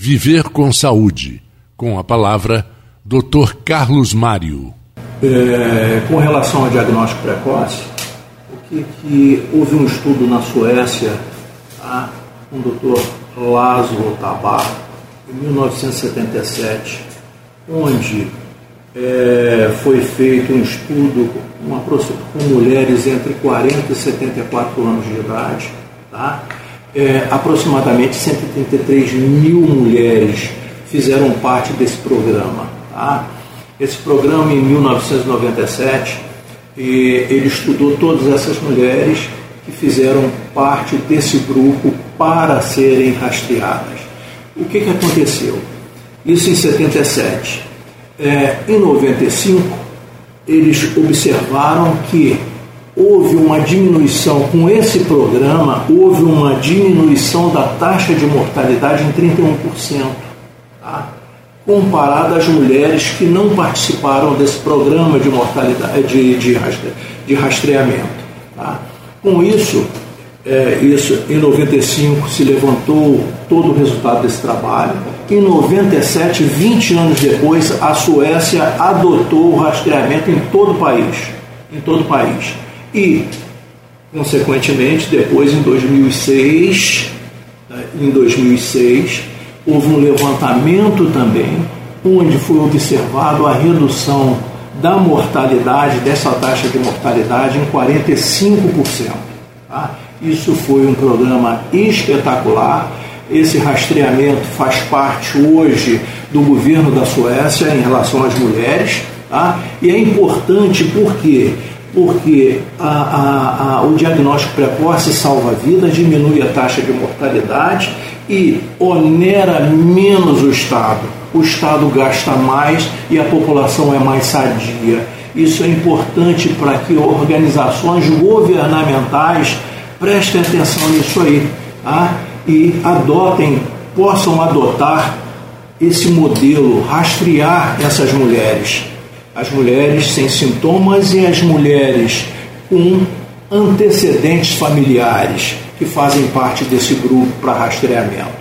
Viver com Saúde, com a palavra Dr. Carlos Mário. É, com relação ao diagnóstico precoce, o que, que houve um estudo na Suécia, tá, com o Dr. Laszlo Tabar, em 1977, onde é, foi feito um estudo uma, com mulheres entre 40 e 74 anos de idade, tá? É, aproximadamente 133 mil mulheres fizeram parte desse programa. Tá? Esse programa, em 1997, ele estudou todas essas mulheres que fizeram parte desse grupo para serem rastreadas. O que, que aconteceu? Isso em 77. É, em 95, eles observaram que houve uma diminuição, com esse programa, houve uma diminuição da taxa de mortalidade em 31%, tá? comparada às mulheres que não participaram desse programa de mortalidade de, de, de rastreamento. Tá? Com isso, é, isso, em 95 se levantou todo o resultado desse trabalho. Em 97, 20 anos depois, a Suécia adotou o rastreamento em todo o país. Em todo o país. E, consequentemente, depois em 2006, né, em 2006, houve um levantamento também, onde foi observado a redução da mortalidade, dessa taxa de mortalidade, em 45%. Tá? Isso foi um programa espetacular. Esse rastreamento faz parte hoje do governo da Suécia em relação às mulheres. Tá? E é importante porque porque a, a, a, o diagnóstico precoce salva a vida, diminui a taxa de mortalidade e onera menos o Estado. O Estado gasta mais e a população é mais sadia. Isso é importante para que organizações governamentais prestem atenção nisso aí tá? e adotem, possam adotar esse modelo, rastrear essas mulheres as mulheres sem sintomas e as mulheres com antecedentes familiares que fazem parte desse grupo para rastreamento.